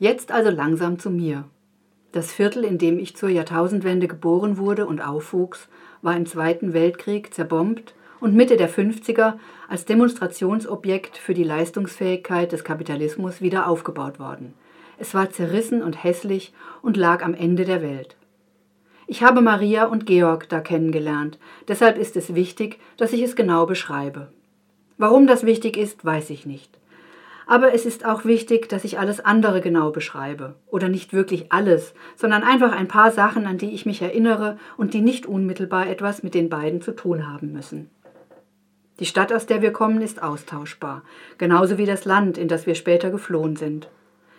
Jetzt also langsam zu mir. Das Viertel, in dem ich zur Jahrtausendwende geboren wurde und aufwuchs, war im Zweiten Weltkrieg zerbombt und Mitte der 50er als Demonstrationsobjekt für die Leistungsfähigkeit des Kapitalismus wieder aufgebaut worden. Es war zerrissen und hässlich und lag am Ende der Welt. Ich habe Maria und Georg da kennengelernt, deshalb ist es wichtig, dass ich es genau beschreibe. Warum das wichtig ist, weiß ich nicht. Aber es ist auch wichtig, dass ich alles andere genau beschreibe. Oder nicht wirklich alles, sondern einfach ein paar Sachen, an die ich mich erinnere und die nicht unmittelbar etwas mit den beiden zu tun haben müssen. Die Stadt, aus der wir kommen, ist austauschbar, genauso wie das Land, in das wir später geflohen sind.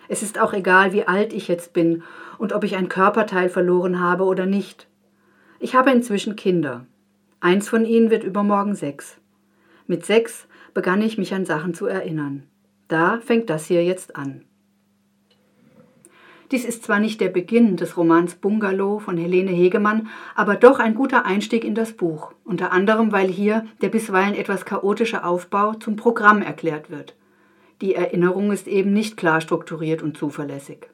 Es ist auch egal, wie alt ich jetzt bin und ob ich ein Körperteil verloren habe oder nicht. Ich habe inzwischen Kinder. Eins von ihnen wird übermorgen sechs. Mit sechs begann ich mich an Sachen zu erinnern. Da fängt das hier jetzt an. Dies ist zwar nicht der Beginn des Romans Bungalow von Helene Hegemann, aber doch ein guter Einstieg in das Buch, unter anderem weil hier der bisweilen etwas chaotische Aufbau zum Programm erklärt wird. Die Erinnerung ist eben nicht klar strukturiert und zuverlässig.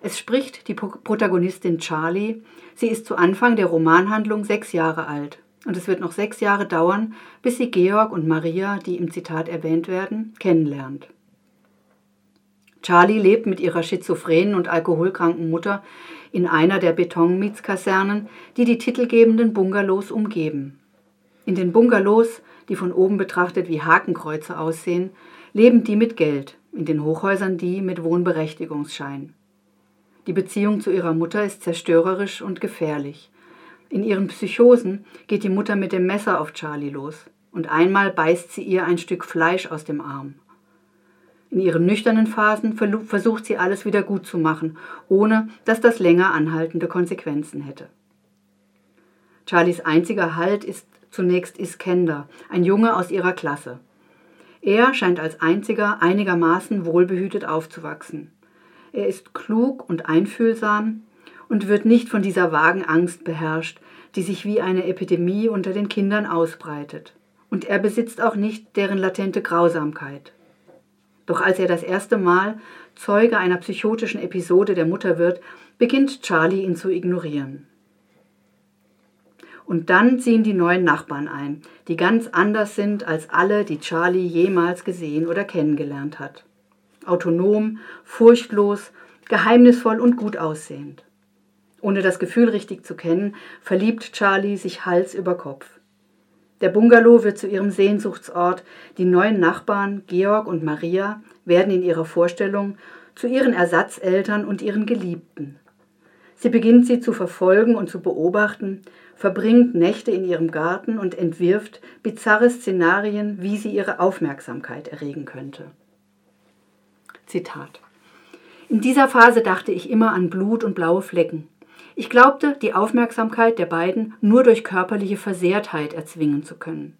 Es spricht die Protagonistin Charlie. Sie ist zu Anfang der Romanhandlung sechs Jahre alt. Und es wird noch sechs Jahre dauern, bis sie Georg und Maria, die im Zitat erwähnt werden, kennenlernt. Charlie lebt mit ihrer schizophrenen und alkoholkranken Mutter in einer der Betonmietskasernen, die die titelgebenden Bungalows umgeben. In den Bungalows, die von oben betrachtet wie Hakenkreuze aussehen, leben die mit Geld, in den Hochhäusern die mit Wohnberechtigungsschein. Die Beziehung zu ihrer Mutter ist zerstörerisch und gefährlich. In ihren Psychosen geht die Mutter mit dem Messer auf Charlie los und einmal beißt sie ihr ein Stück Fleisch aus dem Arm. In ihren nüchternen Phasen versucht sie alles wieder gut zu machen, ohne dass das länger anhaltende Konsequenzen hätte. Charlies einziger Halt ist zunächst Iskender, ein Junge aus ihrer Klasse. Er scheint als einziger einigermaßen wohlbehütet aufzuwachsen. Er ist klug und einfühlsam und wird nicht von dieser vagen Angst beherrscht, die sich wie eine Epidemie unter den Kindern ausbreitet. Und er besitzt auch nicht deren latente Grausamkeit. Doch als er das erste Mal Zeuge einer psychotischen Episode der Mutter wird, beginnt Charlie ihn zu ignorieren. Und dann ziehen die neuen Nachbarn ein, die ganz anders sind als alle, die Charlie jemals gesehen oder kennengelernt hat. Autonom, furchtlos, geheimnisvoll und gut aussehend. Ohne das Gefühl richtig zu kennen, verliebt Charlie sich Hals über Kopf. Der Bungalow wird zu ihrem Sehnsuchtsort. Die neuen Nachbarn, Georg und Maria, werden in ihrer Vorstellung zu ihren Ersatzeltern und ihren Geliebten. Sie beginnt sie zu verfolgen und zu beobachten, verbringt Nächte in ihrem Garten und entwirft bizarre Szenarien, wie sie ihre Aufmerksamkeit erregen könnte. Zitat. In dieser Phase dachte ich immer an Blut und blaue Flecken. Ich glaubte, die Aufmerksamkeit der beiden nur durch körperliche Versehrtheit erzwingen zu können.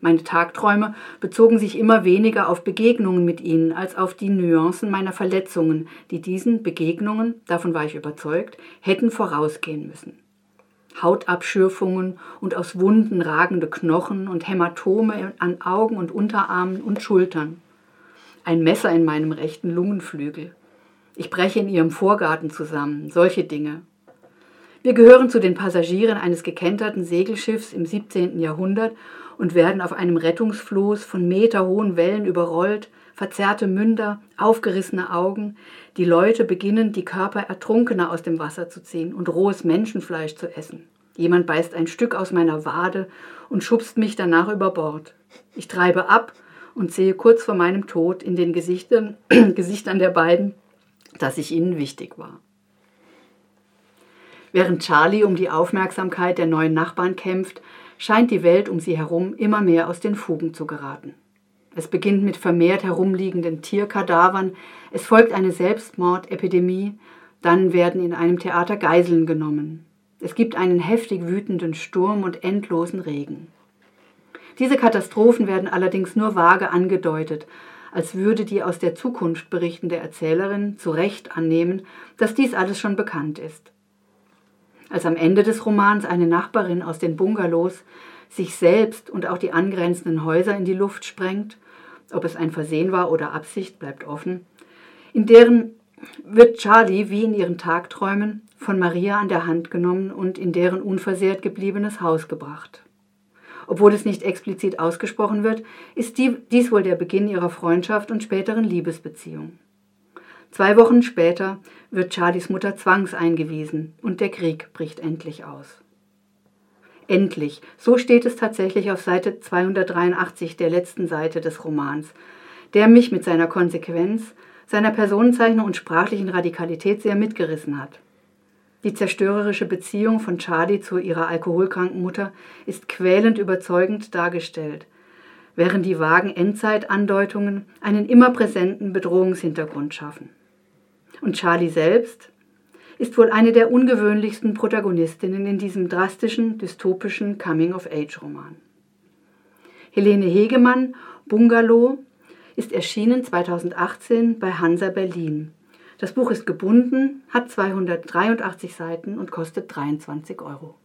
Meine Tagträume bezogen sich immer weniger auf Begegnungen mit ihnen als auf die Nuancen meiner Verletzungen, die diesen Begegnungen, davon war ich überzeugt, hätten vorausgehen müssen. Hautabschürfungen und aus Wunden ragende Knochen und Hämatome an Augen und Unterarmen und Schultern. Ein Messer in meinem rechten Lungenflügel. Ich breche in ihrem Vorgarten zusammen, solche Dinge. Wir gehören zu den Passagieren eines gekenterten Segelschiffs im 17. Jahrhundert und werden auf einem Rettungsfloß von meterhohen Wellen überrollt, verzerrte Münder, aufgerissene Augen. Die Leute beginnen, die Körper Ertrunkener aus dem Wasser zu ziehen und rohes Menschenfleisch zu essen. Jemand beißt ein Stück aus meiner Wade und schubst mich danach über Bord. Ich treibe ab und sehe kurz vor meinem Tod in den Gesichtern, Gesichtern der beiden, dass ich ihnen wichtig war. Während Charlie um die Aufmerksamkeit der neuen Nachbarn kämpft, scheint die Welt um sie herum immer mehr aus den Fugen zu geraten. Es beginnt mit vermehrt herumliegenden Tierkadavern, es folgt eine Selbstmordepidemie, dann werden in einem Theater Geiseln genommen. Es gibt einen heftig wütenden Sturm und endlosen Regen. Diese Katastrophen werden allerdings nur vage angedeutet, als würde die aus der Zukunft berichtende Erzählerin zu Recht annehmen, dass dies alles schon bekannt ist als am Ende des Romans eine Nachbarin aus den Bungalows sich selbst und auch die angrenzenden Häuser in die Luft sprengt, ob es ein Versehen war oder Absicht, bleibt offen, in deren wird Charlie, wie in ihren Tagträumen, von Maria an der Hand genommen und in deren unversehrt gebliebenes Haus gebracht. Obwohl es nicht explizit ausgesprochen wird, ist dies wohl der Beginn ihrer Freundschaft und späteren Liebesbeziehung. Zwei Wochen später wird Charlies Mutter zwangseingewiesen und der Krieg bricht endlich aus. Endlich, so steht es tatsächlich auf Seite 283 der letzten Seite des Romans, der mich mit seiner Konsequenz, seiner Personenzeichnung und sprachlichen Radikalität sehr mitgerissen hat. Die zerstörerische Beziehung von Charlie zu ihrer alkoholkranken Mutter ist quälend überzeugend dargestellt, während die vagen Endzeitandeutungen einen immer präsenten Bedrohungshintergrund schaffen. Und Charlie selbst ist wohl eine der ungewöhnlichsten Protagonistinnen in diesem drastischen, dystopischen Coming-of-Age-Roman. Helene Hegemann, Bungalow, ist erschienen 2018 bei Hansa Berlin das Buch ist gebunden, hat 283 Seiten und kostet 23 Euro.